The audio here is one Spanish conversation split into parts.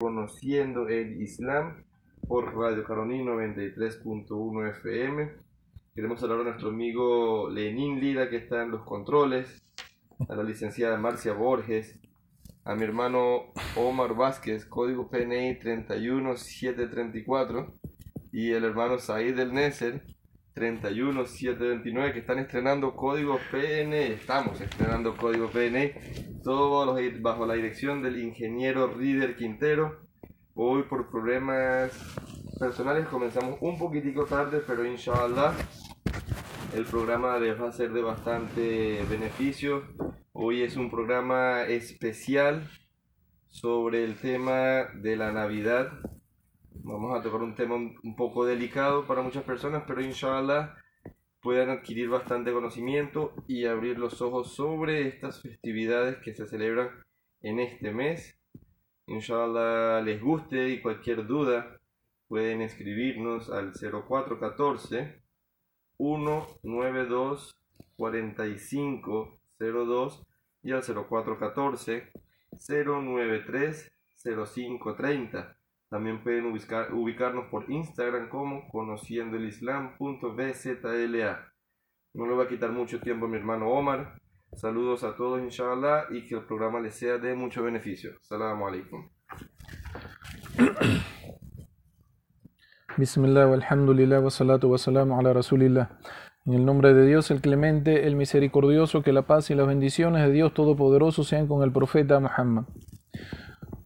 Conociendo el Islam por Radio Caroní 93.1 FM. Queremos hablar a nuestro amigo Lenín Lira que está en los controles, a la licenciada Marcia Borges, a mi hermano Omar Vázquez, código PNI 31734, y el hermano Said del Neser 31729 que están estrenando código PNE, estamos estrenando código PNE, todos bajo la dirección del ingeniero Rider Quintero. Hoy por problemas personales comenzamos un poquitico tarde, pero inshallah el programa les va a ser de bastante beneficio. Hoy es un programa especial sobre el tema de la Navidad Vamos a tocar un tema un poco delicado para muchas personas, pero inshallah puedan adquirir bastante conocimiento y abrir los ojos sobre estas festividades que se celebran en este mes. Inshallah les guste y cualquier duda pueden escribirnos al 0414 192 4502 y al 0414 093 0530. También pueden ubicarnos por Instagram como conociendo el islam.bzla. No le va a quitar mucho tiempo a mi hermano Omar. Saludos a todos, inshallah, y que el programa les sea de mucho beneficio. Salamu alaikum. Bismillah, alhamdulillah, wa salatu wa ala rasulillah. En el nombre de Dios, el clemente, el misericordioso, que la paz y las bendiciones de Dios Todopoderoso sean con el profeta Muhammad.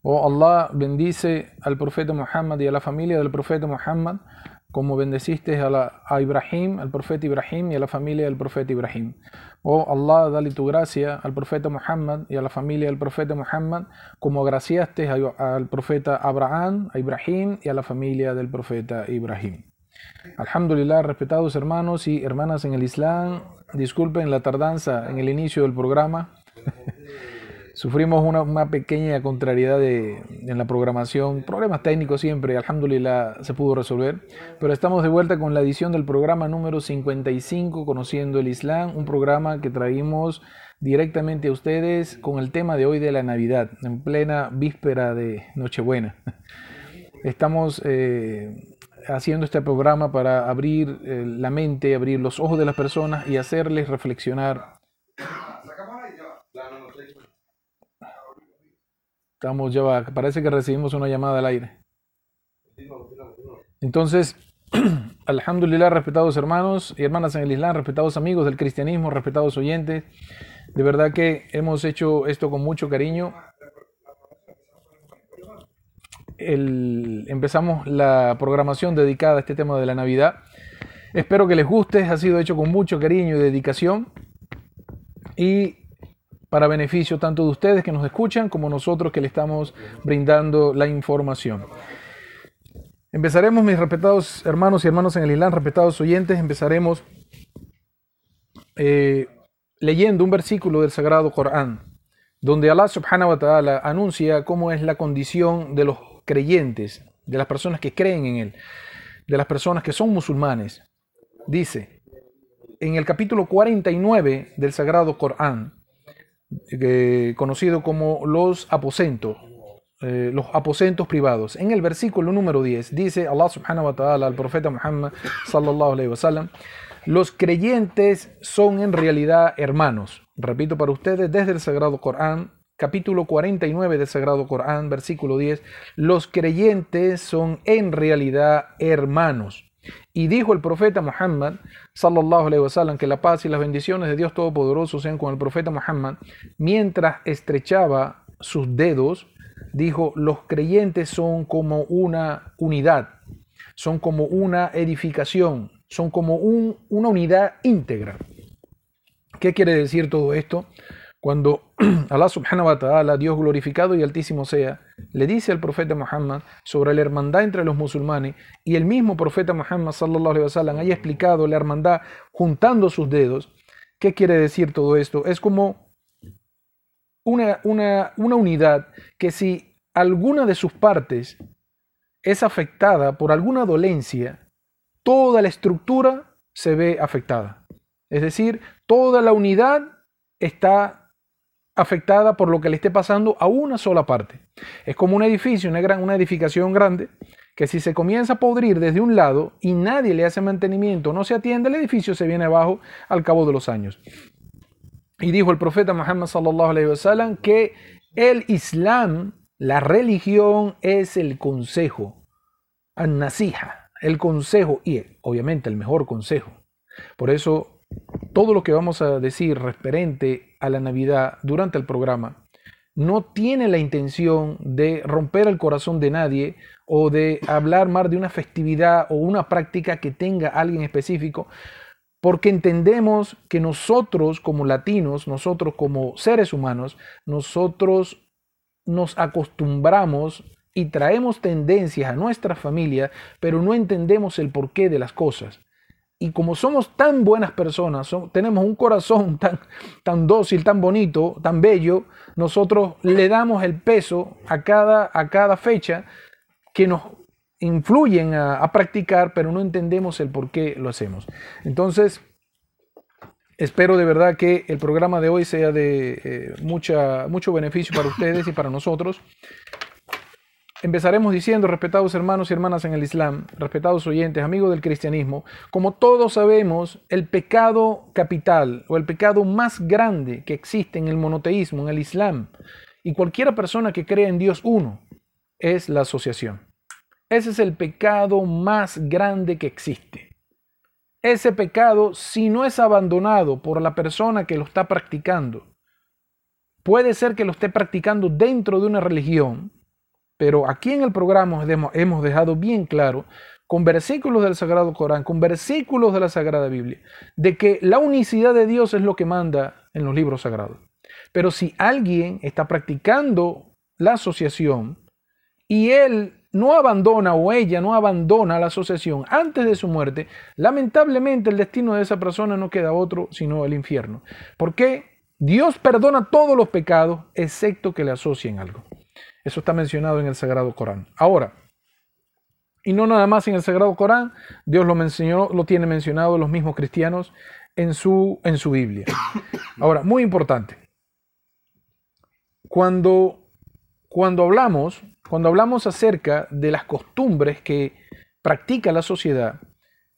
Oh Allah, bendice al profeta Muhammad y a la familia del profeta Muhammad, como bendeciste a, Ibrahim, al profeta Ibrahim y a la familia del profeta Ibrahim. Oh Allah, dale tu gracia al profeta Muhammad y a la familia del profeta Muhammad, como agraciaste al profeta Abraham, a Ibrahim y a la familia del profeta Ibrahim. Alhamdulillah, respetados hermanos y hermanas en el Islam, disculpen la tardanza en el inicio del programa. Sufrimos una, pequeña contrariedad en la programación, problemas técnicos siempre, alhamdulillah se pudo resolver, pero estamos de vuelta con la edición del programa número 55, Conociendo el Islam, un programa que traímos directamente a ustedes con el tema de hoy de la Navidad, en plena víspera de Nochebuena. Estamos eh, haciendo este programa para abrir eh, la mente, abrir los ojos de las personas y hacerles reflexionar Estamos ya, parece que recibimos una llamada al aire. Entonces, alhamdulillah, respetados hermanos y hermanas en el Islam, respetados amigos del cristianismo, respetados oyentes, de verdad que hemos hecho esto con mucho cariño. empezamos la programación dedicada a este tema de la Navidad. Espero que les guste, ha sido hecho con mucho cariño y dedicación. Y para beneficio tanto de ustedes que nos escuchan como nosotros que le estamos brindando la información. Empezaremos, mis respetados hermanos y hermanos en el Islam, respetados oyentes, empezaremos eh, leyendo un versículo del Sagrado Corán, donde Allah subhanahu wa ta'ala anuncia cómo es la condición de los creyentes, de las personas que creen en Él, de las personas que son musulmanes. Dice, en el capítulo 49 del Sagrado Corán, conocido como los aposentos, eh, los aposentos privados. En el versículo número 10 dice Allah subhanahu wa ta'ala al profeta Muhammad sallallahu alayhi wa sallam, los creyentes son en realidad hermanos. Repito para ustedes desde el Sagrado Corán, capítulo 49 del Sagrado Corán, versículo 10, los creyentes son en realidad hermanos. Y dijo el profeta Muhammad, sallallahu alaihi wasallam, que la paz y las bendiciones de Dios Todopoderoso sean con el profeta Muhammad, mientras estrechaba sus dedos, dijo, los creyentes son como una unidad, son como una edificación, son como una unidad íntegra. ¿Qué quiere decir todo esto? Cuando Allah subhanahu wa ta'ala, Dios glorificado y altísimo sea, le dice al profeta Muhammad sobre la hermandad entre los musulmanes y el mismo profeta Muhammad sallallahu alaihi wasallam haya explicado la hermandad juntando sus dedos, ¿qué quiere decir todo esto? Es como una, una, una unidad que si alguna de sus partes es afectada por alguna dolencia, toda la estructura se ve afectada. Es decir, toda la unidad está afectada por lo que le esté pasando a una sola parte. Es como un edificio, una, gran, una edificación grande, que si se comienza a podrir desde un lado y nadie le hace mantenimiento, no se atiende, el edificio se viene abajo al cabo de los años. Y dijo el profeta Muhammad sallallahu alaihi wasallam que el Islam, la religión es el consejo, an-nasija, el consejo y obviamente el mejor consejo. Por eso todo lo que vamos a decir referente a la Navidad durante el programa no tiene la intención de romper el corazón de nadie o de hablar más de una festividad o una práctica que tenga alguien específico, porque entendemos que nosotros como latinos, nosotros como seres humanos, nosotros nos acostumbramos y traemos tendencias a nuestra familia, pero no entendemos el porqué de las cosas. Y como somos tan buenas personas, tenemos un corazón tan, tan dócil, tan bonito, tan bello, nosotros le damos el peso a cada, a cada fecha que nos influyen a, practicar, pero no entendemos el por qué lo hacemos. Entonces, espero de verdad que el programa de hoy sea de eh, mucha, mucho beneficio para ustedes y para nosotros. Empezaremos diciendo, respetados hermanos y hermanas en el Islam, respetados oyentes, amigos del cristianismo, como todos sabemos, el pecado capital o el pecado más grande que existe en el monoteísmo, en el Islam, y cualquiera persona que crea en Dios uno, es la asociación. Ese es el pecado más grande que existe. Ese pecado, si no es abandonado por la persona que lo está practicando, puede ser que lo esté practicando dentro de una religión, pero aquí en el programa hemos dejado bien claro, con versículos del Sagrado Corán, con versículos de la Sagrada Biblia, de que la unicidad de Dios es lo que manda en los libros sagrados. Pero si alguien está practicando la asociación y él no abandona o ella no abandona la asociación antes de su muerte, lamentablemente el destino de esa persona no queda otro sino el infierno. ¿Por qué? Dios perdona todos los pecados excepto que le asocien algo. Eso está mencionado en el Sagrado Corán. Ahora, y no nada más en el Sagrado Corán, Dios lo mencionó, lo tiene mencionado los mismos cristianos en su, en su Biblia. Ahora, muy importante. Cuando, cuando hablamos, cuando hablamos acerca de las costumbres que practica la sociedad,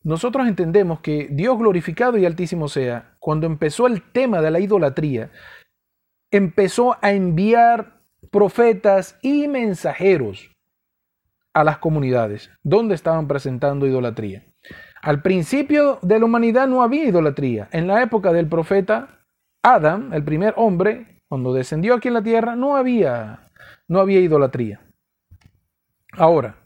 nosotros entendemos que Dios glorificado y altísimo sea, cuando empezó el tema de la idolatría, empezó a enviar profetas y mensajeros a las comunidades donde estaban presentando idolatría. Al principio de la humanidad no había idolatría. En la época del profeta Adán, el primer hombre, cuando descendió aquí en la tierra, no había, no había idolatría. Ahora,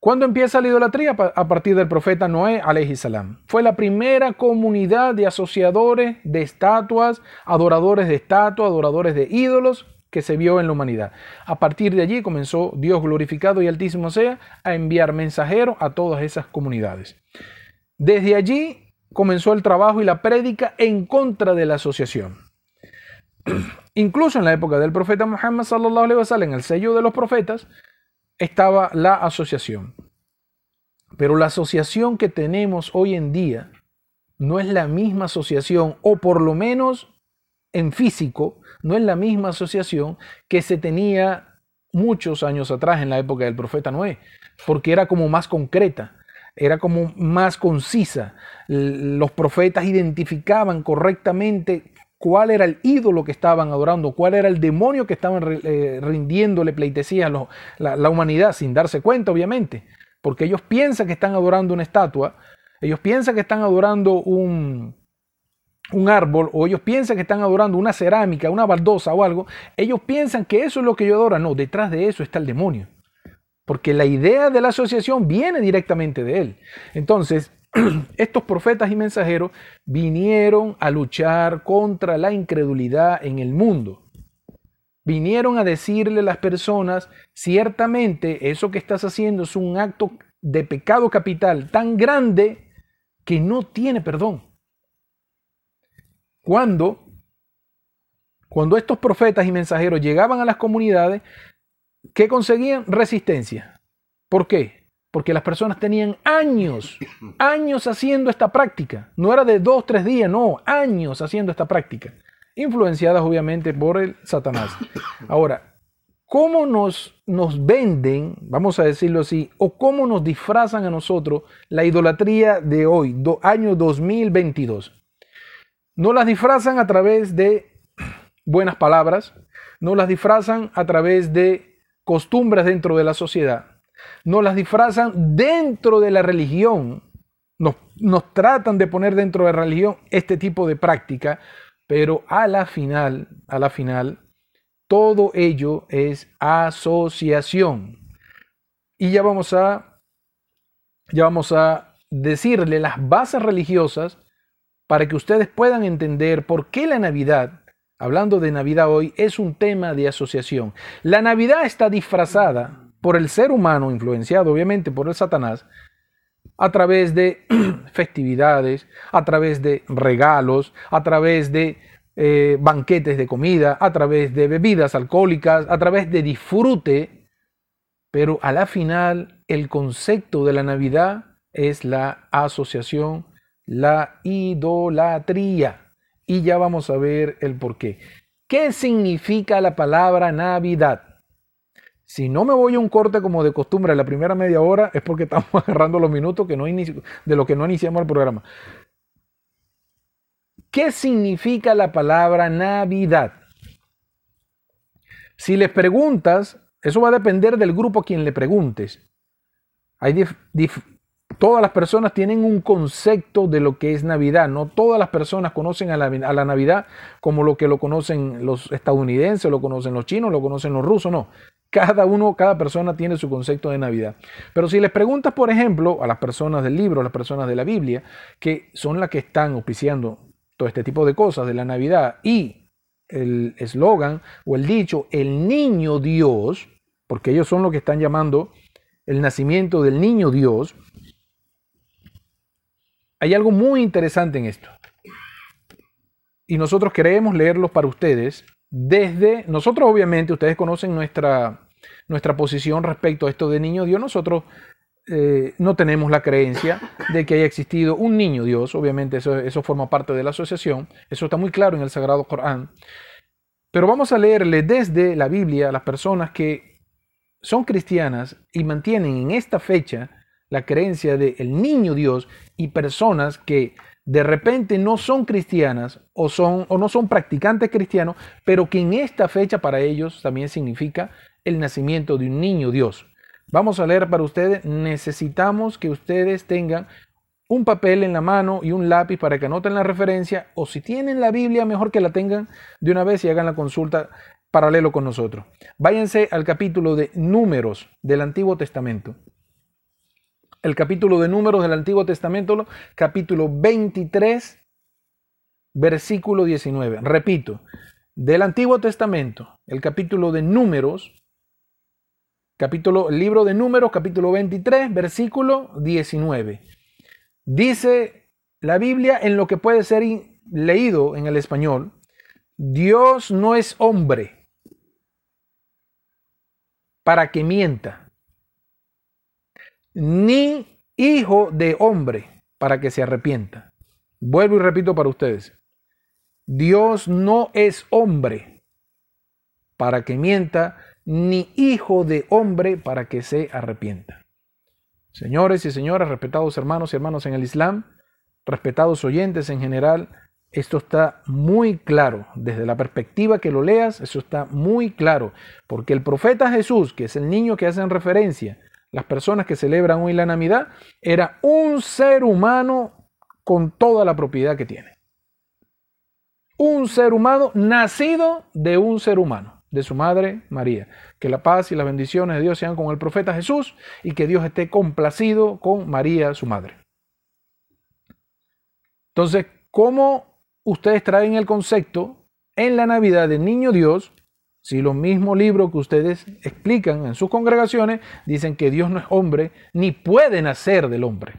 ¿cuándo empieza la idolatría? A partir del profeta Noé, salam. Fue la primera comunidad de asociadores de estatuas, adoradores de estatuas, adoradores de ídolos que se vio en la humanidad. A partir de allí comenzó Dios glorificado y altísimo sea a enviar mensajeros a todas esas comunidades. Desde allí comenzó el trabajo y la prédica en contra de la asociación. Incluso en la época del profeta Muhammad sallallahu alaihi wasallam, en el sello de los profetas, estaba la asociación. Pero la asociación que tenemos hoy en día no es la misma asociación, o por lo menos en físico, no es la misma asociación que se tenía muchos años atrás en la época del profeta Noé, porque era como más concreta, era como más concisa. Los profetas identificaban correctamente cuál era el ídolo que estaban adorando, cuál era el demonio que estaban eh, rindiéndole pleitesía a la, la humanidad, sin darse cuenta, obviamente, porque ellos piensan que están adorando una estatua, ellos piensan que están adorando un, un árbol o ellos piensan que están adorando una cerámica, una baldosa o algo, ellos piensan que eso es lo que ellos adoran. No, detrás de eso está el demonio. Porque la idea de la asociación viene directamente de él. Entonces, estos profetas y mensajeros vinieron a luchar contra la incredulidad en el mundo. Vinieron a decirle a las personas, ciertamente eso que estás haciendo es un acto de pecado capital tan grande que no tiene perdón. Cuando, cuando estos profetas y mensajeros llegaban a las comunidades, ¿qué conseguían? Resistencia. ¿Por qué? Porque las personas tenían años, años haciendo esta práctica. No era de dos, tres días, no, años haciendo esta práctica. influenciadas obviamente por el Satanás. Ahora, ¿cómo nos, nos venden, vamos a decirlo así, o cómo nos disfrazan a nosotros la idolatría de hoy, año 2022? Nos las disfrazan a través de buenas palabras, nos las disfrazan a través de costumbres dentro de la sociedad, nos las disfrazan dentro de la religión, nos, nos tratan de poner dentro de la religión este tipo de práctica, pero a la final, a la final, todo ello es asociación. Y ya vamos a, ya vamos a decirle las bases religiosas para que ustedes puedan entender por qué la Navidad hablando de Navidad hoy, es un tema de asociación. La Navidad está disfrazada por el ser humano, influenciado obviamente por el Satanás, a través de festividades, a través de regalos, a través de eh, banquetes de comida, a través de bebidas alcohólicas, a través de disfrute, pero a la final el concepto de la Navidad es la asociación, la idolatría y ya vamos a ver el por qué. ¿Qué significa la palabra Navidad? Si no me voy a un corte como de costumbre a la primera media hora, es porque estamos agarrando los minutos que no de lo que no iniciamos el programa. ¿Qué significa la palabra Navidad? Si les preguntas, eso va a depender del grupo a quien le preguntes. Hay Todas las personas tienen un concepto de lo que es Navidad. No todas las personas conocen a la, Navidad como lo que lo conocen los estadounidenses, lo conocen los chinos, lo conocen los rusos. No. Cada uno, cada persona tiene su concepto de Navidad. Pero si les preguntas, por ejemplo, a las personas del libro, a las personas de la Biblia, que son las que están auspiciando todo este tipo de cosas de la Navidad y el eslogan o el dicho, el niño Dios, porque ellos son los que están llamando el nacimiento del niño Dios, hay algo muy interesante en esto. Y nosotros queremos leerlos para ustedes desde, nosotros obviamente, ustedes conocen nuestra, nuestra posición respecto a esto de niño Dios, nosotros eh, no tenemos la creencia de que haya existido un niño Dios, obviamente eso, eso forma parte de la asociación, eso está muy claro en el Sagrado Corán, pero vamos a leerle desde la Biblia a las personas que son cristianas y mantienen en esta fecha la creencia de el niño Dios y personas que de repente no son cristianas o, son, o no son practicantes cristianos, pero que en esta fecha para ellos también significa el nacimiento de un niño Dios. Vamos a leer para ustedes, necesitamos que ustedes tengan un papel en la mano y un lápiz para que anoten la referencia, o si tienen la Biblia, mejor que la tengan de una vez y hagan la consulta paralelo con nosotros. Váyanse al capítulo de números del Antiguo Testamento el capítulo de números del Antiguo Testamento, capítulo 23, versículo 19. Repito, del Antiguo Testamento, el capítulo de números, capítulo, el libro de números, capítulo 23, versículo 19. Dice la Biblia en lo que puede ser leído en el español, Dios no es hombre para que mienta ni hijo de hombre para que se arrepienta. Vuelvo y repito para ustedes. Dios no es hombre para que mienta, ni hijo de hombre para que se arrepienta. Señores y señoras, respetados hermanos y hermanos en el Islam, respetados oyentes en general, esto está muy claro. Desde la perspectiva que lo leas, eso está muy claro. Porque el profeta Jesús, que es el niño que hacen referencia, las personas que celebran hoy la Navidad, era un ser humano con toda la propiedad que tiene. Un ser humano nacido de un ser humano, de su madre María. Que la paz y las bendiciones de Dios sean con el profeta Jesús y que Dios esté complacido con María, su madre. Entonces, ¿cómo ustedes traen el concepto en la Navidad del niño Dios si los mismos libros que ustedes explican en sus congregaciones dicen que Dios no es hombre, ni puede nacer del hombre.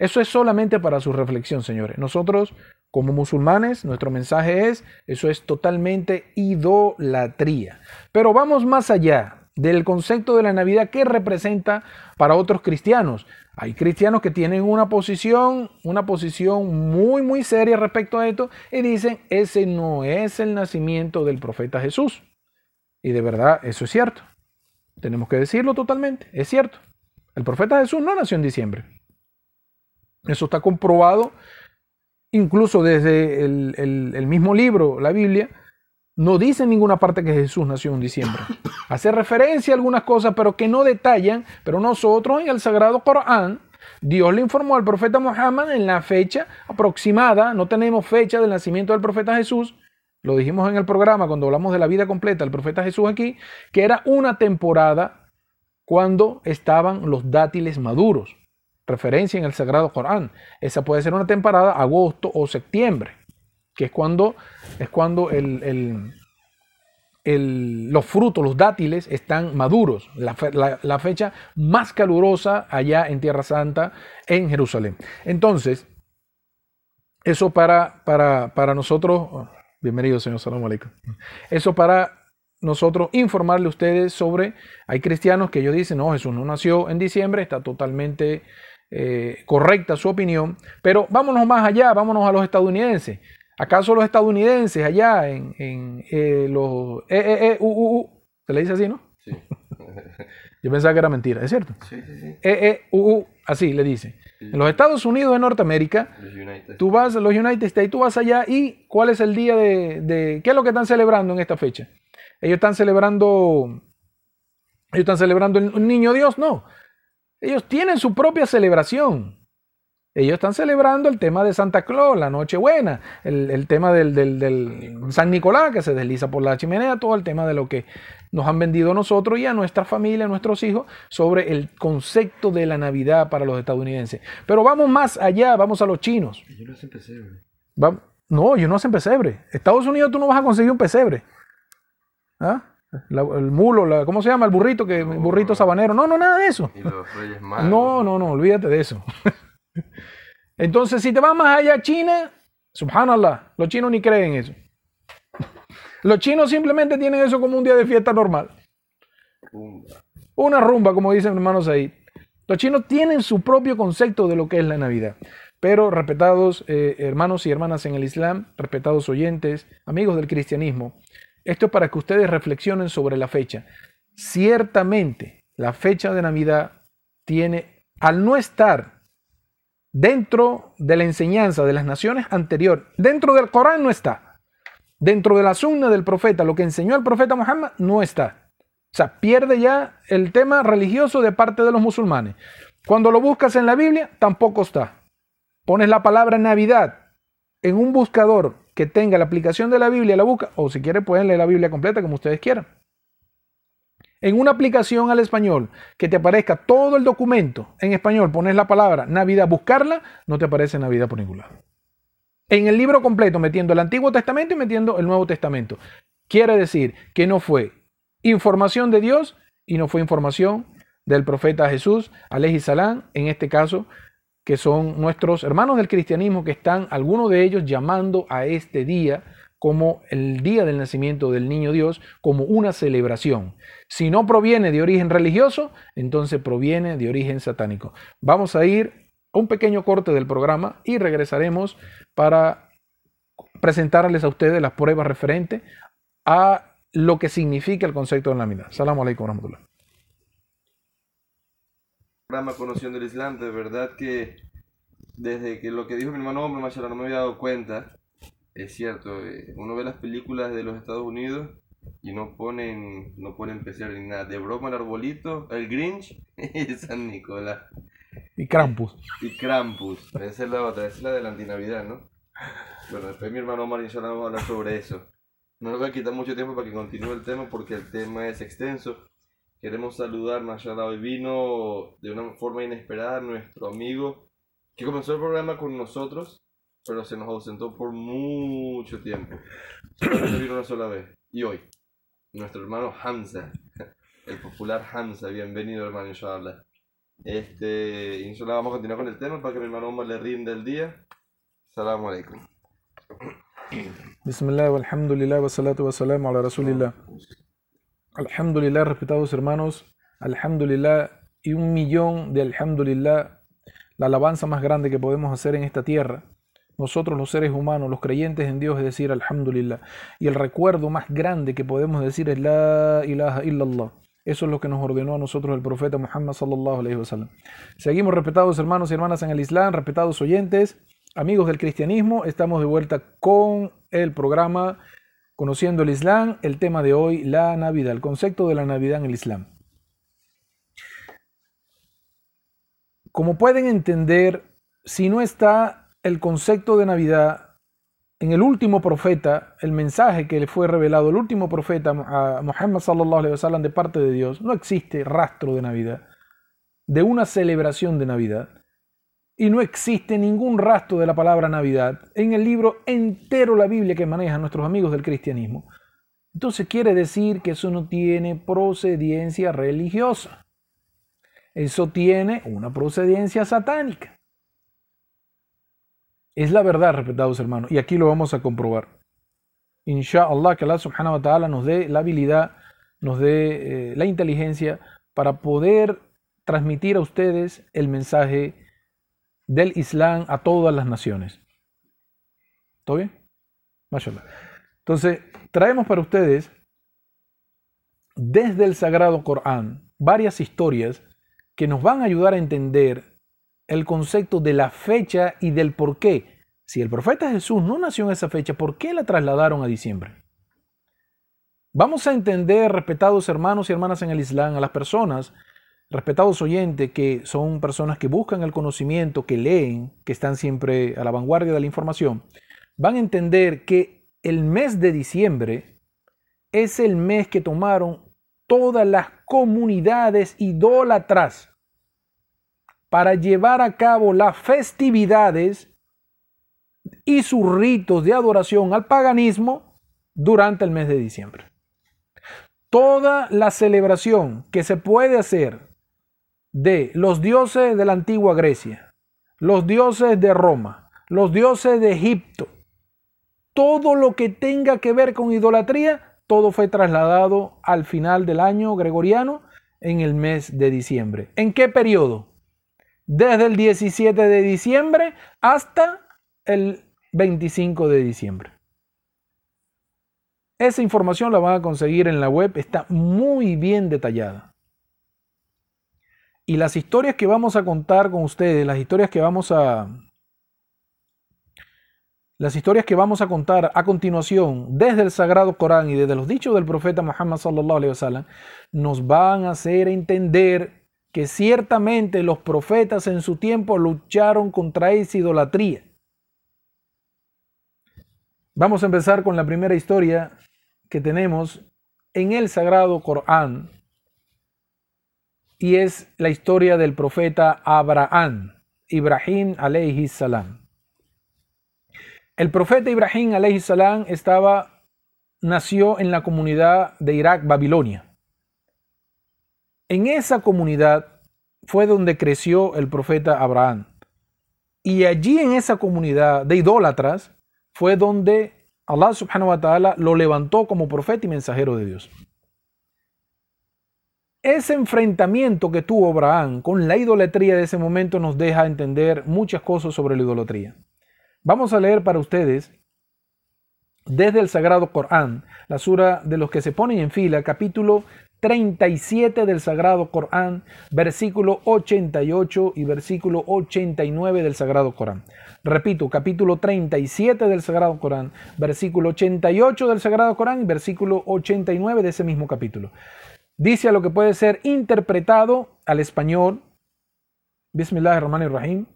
Eso es solamente para su reflexión, señores. Nosotros, como musulmanes, nuestro mensaje es, eso es totalmente idolatría. Pero vamos más allá. del concepto de la Navidad que representa para otros cristianos. Hay cristianos que tienen una posición, una posición muy, muy seria respecto a esto y dicen, ese no es el nacimiento del profeta Jesús. Y de verdad, eso es cierto. Tenemos que decirlo totalmente, es cierto. El profeta Jesús no nació en diciembre. Eso está comprobado incluso desde el, el mismo libro, la Biblia, no dice en ninguna parte que Jesús nació en diciembre. Hace referencia a algunas cosas, pero que no detallan. Pero nosotros en el Sagrado Corán, Dios le informó al profeta Muhammad en la fecha aproximada, no tenemos fecha del nacimiento del profeta Jesús, lo dijimos en el programa cuando hablamos de la vida completa del profeta Jesús aquí, que era una temporada cuando estaban los dátiles maduros. Referencia en el Sagrado Corán. Esa puede ser una temporada agosto o septiembre que es cuando, es cuando los frutos, los dátiles, están maduros, la, fecha más calurosa allá en Tierra Santa, en Jerusalén. Entonces, eso para, para, para nosotros, bienvenido señor, salam aleikum. Eso para nosotros informarle a ustedes sobre, hay cristianos que ellos dicen, no, Jesús no nació en diciembre, está totalmente eh, correcta su opinión, pero vámonos más allá, vámonos a los estadounidenses. ¿Acaso los estadounidenses allá en, en eh, los EEUU, se le dice así, no? Sí. Yo pensaba que era mentira, ¿es cierto? Sí, sí, sí. Así le dice. En los Estados Unidos de Norteamérica, tú vas a los United States, tú vas allá y ¿cuál es el día de, de, qué es lo que están celebrando en esta fecha? Ellos están celebrando, ellos están celebrando el niño Dios, no. Ellos tienen su propia celebración. Ellos están celebrando el tema de Santa Claus, la Nochebuena, el, el tema del, San Nicolás que se desliza por la chimenea, todo el tema de lo que nos han vendido a nosotros y a nuestra familia, a nuestros hijos, sobre el concepto de la Navidad para los estadounidenses. Pero vamos más allá, vamos a los chinos. Ellos no hacen pesebre. no, ellos no hacen pesebre. Estados Unidos tú no vas a conseguir un pesebre. ¿Ah? el mulo, ¿cómo se llama? El burrito, que, burrito sabanero. No, no, nada de eso. Y los reyes No, no, no, olvídate de eso. Entonces, si te vas más allá a China, subhanallah, los chinos ni creen eso. Los chinos simplemente tienen eso como un día de fiesta normal. Una rumba, como dicen hermanos ahí. Los chinos tienen su propio concepto de lo que es la Navidad. Pero respetados eh, hermanos y hermanas en el Islam, respetados oyentes, amigos del cristianismo, esto es para que ustedes reflexionen sobre la fecha. Ciertamente, la fecha de Navidad tiene, al no estar dentro de la enseñanza de las naciones anteriores, dentro del Corán no está. Dentro de la sunna del profeta, lo que enseñó el profeta Muhammad no está. O sea, pierde ya el tema religioso de parte de los musulmanes. Cuando lo buscas en la Biblia, tampoco está. Pones la palabra Navidad en un buscador que tenga la aplicación de la Biblia, la busca, o si quiere pueden leer la Biblia completa como ustedes quieran en una aplicación al español que te aparezca todo el documento en español, pones la palabra Navidad, buscarla, no te aparece Navidad por ningún lado. En el libro completo, metiendo el Antiguo Testamento y metiendo el Nuevo Testamento. Quiere decir que no fue información de Dios y no fue información del profeta Jesús, Aleji Salán, en este caso, que son nuestros hermanos del cristianismo que están, algunos de ellos, llamando a este día como el día del nacimiento del niño Dios, como una celebración. Si no proviene de origen religioso, entonces proviene de origen satánico. Vamos a ir a un pequeño corte del programa y regresaremos para presentarles a ustedes las pruebas referentes a lo que significa el concepto de Navidad. Salam alaikum rahmatullah. Programa de verdad que desde lo que dijo mi hermano hombre, no me había dado cuenta es cierto, eh, uno ve las películas de los Estados Unidos y no ponen, no ponen pesebre ni nada. De broma el arbolito, el Grinch y San Nicolás. Y Krampus. Y Krampus. Esa es la otra, esa es la de la antinavidad, ¿no? Bueno, después mi hermano Marín vamos a hablar sobre eso. No nos voy a quitar mucho tiempo para que continúe el tema porque el tema es extenso. Queremos saludar, Mashallah, hoy vino de una forma inesperada nuestro amigo que comenzó el programa con nosotros pero se nos ausentó por mucho tiempo. Solamente vino una sola vez. Y hoy, nuestro hermano Hamza, el popular Hamza, bienvenido hermano, inshallah. Este, inshallah vamos a continuar con el tema para que mi hermano Omar le rinda el día. Salamu alaikum. Bismillah, walhamdulillah, wa salatu wa salam ala rasulillah. Alhamdulillah, respetados hermanos, Alhamdulillah y un millón de Alhamdulillah, la alabanza más grande que podemos hacer en esta tierra. Nosotros los seres humanos, los creyentes en Dios, es decir Alhamdulillah. Y el recuerdo más grande que podemos decir es La ilaha illallah. Eso es lo que nos ordenó a nosotros el profeta Muhammad sallallahu alaihi wasallam. Seguimos respetados hermanos y hermanas en el Islam, respetados oyentes, amigos del cristianismo, estamos de vuelta con el programa Conociendo el Islam, el tema de hoy, la Navidad, el concepto de la Navidad en el Islam. Como pueden entender, si no está el concepto de Navidad en el último profeta, el mensaje que le fue revelado, el último profeta a Muhammad sallallahu alaihi wasallam de parte de Dios, no existe rastro de Navidad, de una celebración de Navidad y no existe ningún rastro de la palabra Navidad en el libro entero la Biblia que manejan nuestros amigos del cristianismo. Entonces quiere decir que eso no tiene procedencia religiosa. Eso tiene una procedencia satánica. Es la verdad, respetados hermanos, y aquí lo vamos a comprobar. Inshallah, que Allah subhanahu wa ta'ala nos dé la habilidad, nos dé eh, la inteligencia para poder transmitir a ustedes el mensaje del Islam a todas las naciones. ¿Todo bien? Mashallah. Entonces, traemos para ustedes desde el Sagrado Corán varias historias que nos van a ayudar a entender el concepto de la fecha y del por qué. Si el profeta Jesús no nació en esa fecha, ¿por qué la trasladaron a diciembre? Vamos a entender, respetados hermanos y hermanas en el Islam, a las personas respetados oyentes que son personas que buscan el conocimiento, que leen, que están siempre a la vanguardia de la información, van a entender que el mes de diciembre es el mes que tomaron todas las comunidades idólatras para llevar a cabo las festividades y sus ritos de adoración al paganismo durante el mes de diciembre. Toda la celebración que se puede hacer de los dioses de la antigua Grecia, los dioses de Roma, los dioses de Egipto, todo lo que tenga que ver con idolatría, todo fue trasladado al final del año gregoriano en el mes de diciembre. ¿En qué periodo? Desde el 17 de diciembre hasta el 25 de diciembre. Esa información la van a conseguir en la web, está muy bien detallada. Y las historias que vamos a contar con ustedes, las historias que vamos a las historias que vamos a contar a continuación desde el Sagrado Corán y desde los dichos del profeta Muhammad sallallahu alaihi wasallam nos van a hacer entender que ciertamente los profetas en su tiempo lucharon contra esa idolatría. Vamos a empezar con la primera historia que tenemos en el Sagrado Corán y es la historia del profeta Abraham, Ibrahim alayhi salam. El profeta Ibrahim alayhi salam estaba, nació en la comunidad de Irak, Babilonia. En esa comunidad fue donde creció el profeta Abraham. Y allí en esa comunidad de idólatras fue donde Allah subhanahu wa ta'ala lo levantó como profeta y mensajero de Dios. Ese enfrentamiento que tuvo Abraham con la idolatría de ese momento nos deja entender muchas cosas sobre la idolatría. Vamos a leer para ustedes desde el Sagrado Corán, la sura de los que se ponen en fila, capítulo 37 del Sagrado Corán, versículo 88 y versículo 89 del Sagrado Corán. Repito, capítulo 37 del Sagrado Corán, versículo 88 del Sagrado Corán y versículo 89 de ese mismo capítulo dice a lo que puede ser interpretado al español, Bismillahirrahmanirrahim,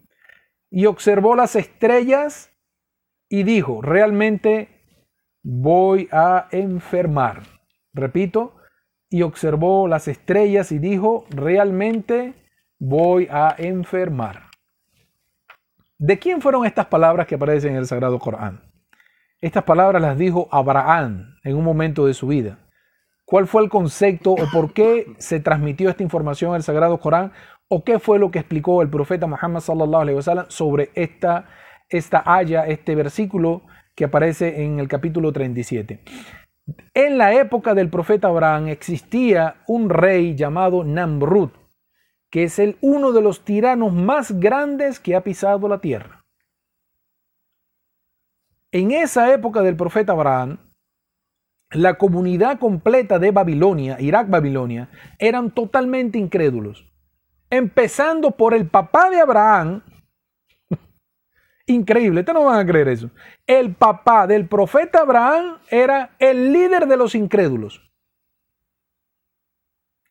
y observó las estrellas y dijo, realmente voy a enfermar. Repito, y observó las estrellas y dijo, realmente voy a enfermar. ¿De quién fueron estas palabras que aparecen en el Sagrado Corán? Estas palabras las dijo Abraham en un momento de su vida. ¿Cuál fue el concepto o por qué se transmitió esta información al Sagrado Corán? ¿O qué fue lo que explicó el profeta Muhammad sallallahu sobre esta, esta haya, este versículo que aparece en el capítulo 37? En la época del profeta Abraham existía un rey llamado Namrud, que es el uno de los tiranos más grandes que ha pisado la tierra. En esa época del profeta Abraham, la comunidad completa de Babilonia, Irak-Babilonia, eran totalmente incrédulos. Empezando por el papá de Abraham. Increíble, ustedes no van a creer eso. El papá del profeta Abraham era el líder de los incrédulos.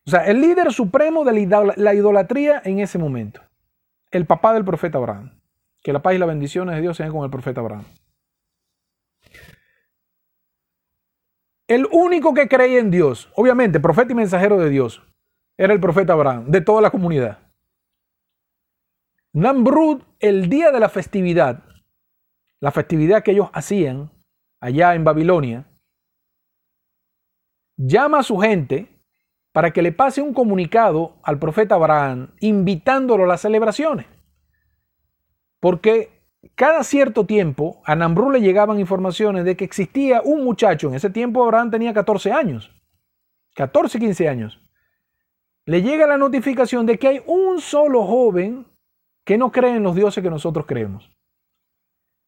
O sea, el líder supremo de la idolatría en ese momento. El papá del profeta Abraham. Que la paz y las bendiciones de Dios sean con el profeta Abraham. El único que creía en Dios, obviamente, profeta y mensajero de Dios, era el profeta Abraham, de toda la comunidad. Namrud, el día de la festividad, la festividad que ellos hacían allá en Babilonia, llama a su gente para que le pase un comunicado al profeta Abraham invitándolo a las celebraciones. Porque cada cierto tiempo a Nambrú le llegaban informaciones de que existía un muchacho, en ese tiempo Abraham tenía 14 años, 14, 15 años. Le llega la notificación de que hay un solo joven que no cree en los dioses que nosotros creemos.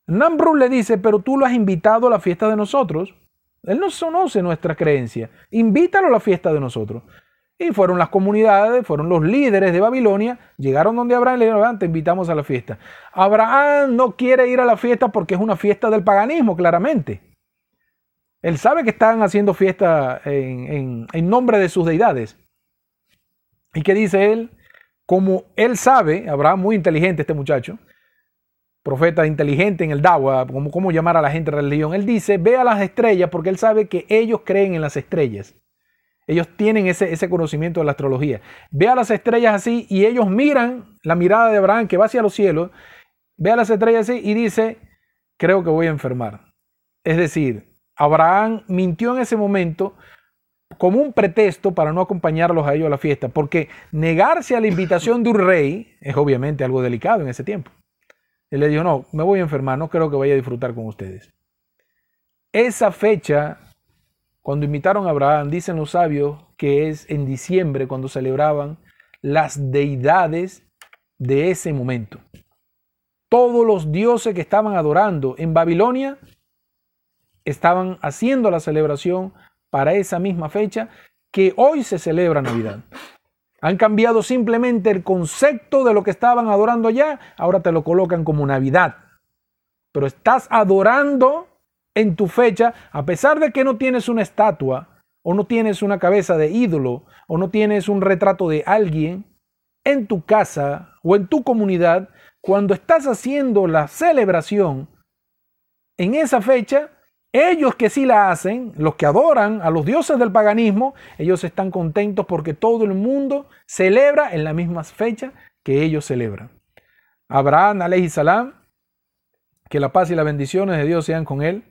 Nambrú le dice, pero tú lo has invitado a la fiesta de nosotros. Él no conoce nuestra creencia. Invítalo a la fiesta de nosotros. Y fueron las comunidades, fueron los líderes de Babilonia, llegaron donde Abraham le dijeron, te invitamos a la fiesta. Abraham no quiere ir a la fiesta porque es una fiesta del paganismo, claramente. Él sabe que están haciendo fiesta en, en nombre de sus deidades. ¿Y qué dice él? Como él sabe, Abraham muy inteligente este muchacho, profeta inteligente en el Dawa, como cómo llamar a la gente religión. Él dice, ve a las estrellas porque él sabe que ellos creen en las estrellas. Ellos tienen ese, ese conocimiento de la astrología. Ve a las estrellas así y ellos miran la mirada de Abraham que va hacia los cielos, ve a las estrellas así y dice, creo que voy a enfermar. Es decir, Abraham mintió en ese momento como un pretexto para no acompañarlos a ellos a la fiesta, porque negarse a la invitación de un rey es obviamente algo delicado en ese tiempo. Él le dijo, no, me voy a enfermar, no creo que vaya a disfrutar con ustedes. Esa fecha, cuando invitaron a Abraham, dicen los sabios que es en diciembre cuando celebraban las deidades de ese momento. Todos los dioses que estaban adorando en Babilonia estaban haciendo la celebración para esa misma fecha que hoy se celebra Navidad. Han cambiado simplemente el concepto de lo que estaban adorando allá, ahora te lo colocan como Navidad. Pero estás adorando en tu fecha, a pesar de que no tienes una estatua, o no tienes una cabeza de ídolo, o no tienes un retrato de alguien, en tu casa o en tu comunidad, cuando estás haciendo la celebración en esa fecha, ellos que sí la hacen, los que adoran a los dioses del paganismo, ellos están contentos porque todo el mundo celebra en la misma fecha que ellos celebran. Abraham, alayhi salam, que la paz y las bendiciones de Dios sean con él,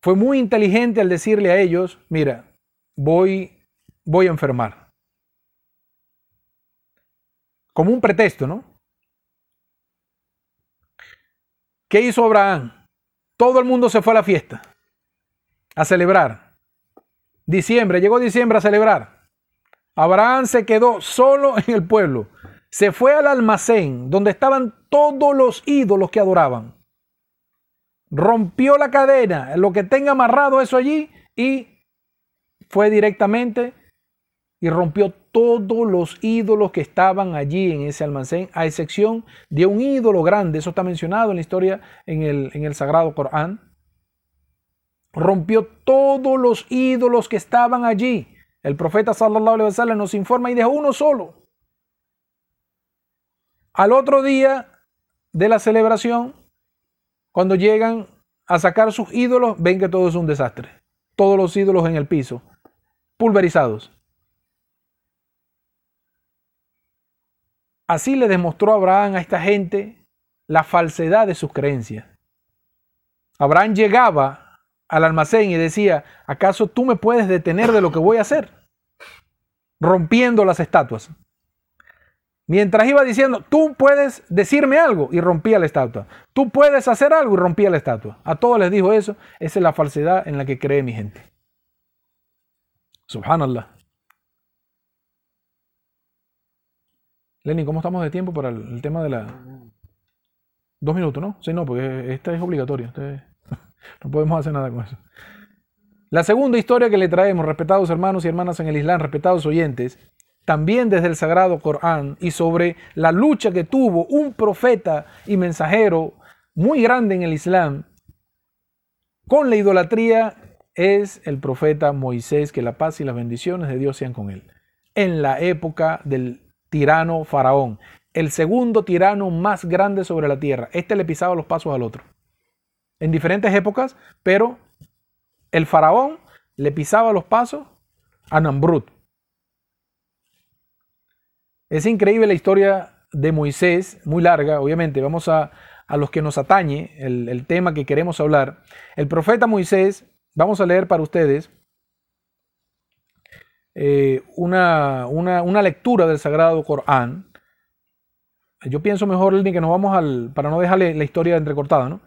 fue muy inteligente al decirle a ellos, mira, voy, voy a enfermar. Como un pretexto, ¿no? ¿Qué hizo Abraham? Todo el mundo se fue a la fiesta, a celebrar. Diciembre, llegó diciembre a celebrar. Abraham se quedó solo en el pueblo. Se fue al almacén donde estaban todos los ídolos que adoraban. Rompió la cadena, lo que tenga amarrado eso allí y fue directamente y rompió todos los ídolos que estaban allí en ese almacén, a excepción de un ídolo grande, eso está mencionado en la historia en el, en el Sagrado Corán. Rompió todos los ídolos que estaban allí. El profeta sallallahu alaihi wasallam nos informa y dejó uno solo. Al otro día de la celebración, cuando llegan a sacar sus ídolos, ven que todo es un desastre. Todos los ídolos en el piso, pulverizados. Así le demostró Abraham a esta gente la falsedad de sus creencias. Abraham llegaba al almacén y decía, ¿acaso tú me puedes detener de lo que voy a hacer? Rompiendo las estatuas. Mientras iba diciendo, tú puedes decirme algo y rompía la estatua. Tú puedes hacer algo y rompía la estatua. A todos les dijo eso. Esa es la falsedad en la que cree mi gente. Subhanallah. Lenny, ¿cómo estamos de tiempo para el, tema de la... Dos minutos, ¿no? Sí, no, porque esta es obligatoria. No podemos hacer nada con eso. La segunda historia que le traemos, respetados hermanos y hermanas en el Islam, respetados oyentes, también desde el Sagrado Corán y sobre la lucha que tuvo un profeta y mensajero muy grande en el Islam con la idolatría es el profeta Moisés, que la paz y las bendiciones de Dios sean con él. En la época del tirano faraón, el segundo tirano más grande sobre la tierra. Este le pisaba los pasos al otro. En diferentes épocas, pero el faraón le pisaba los pasos a Nambrut. Es increíble la historia de Moisés, muy larga, obviamente. Vamos a, los que nos atañe, el, tema que queremos hablar. El profeta Moisés, vamos a leer para ustedes eh, una, una, lectura del Sagrado Corán. Yo pienso mejor, Lenny, que nos vamos al, para no dejarle la historia entrecortada, ¿no?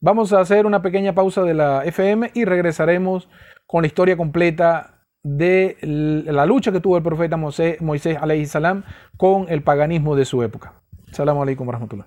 Vamos a hacer una pequeña pausa de la FM y regresaremos con la historia completa de la lucha que tuvo el profeta Moisés, Moisés salam con el paganismo de su época. Salam alaikum wa rahmatullah.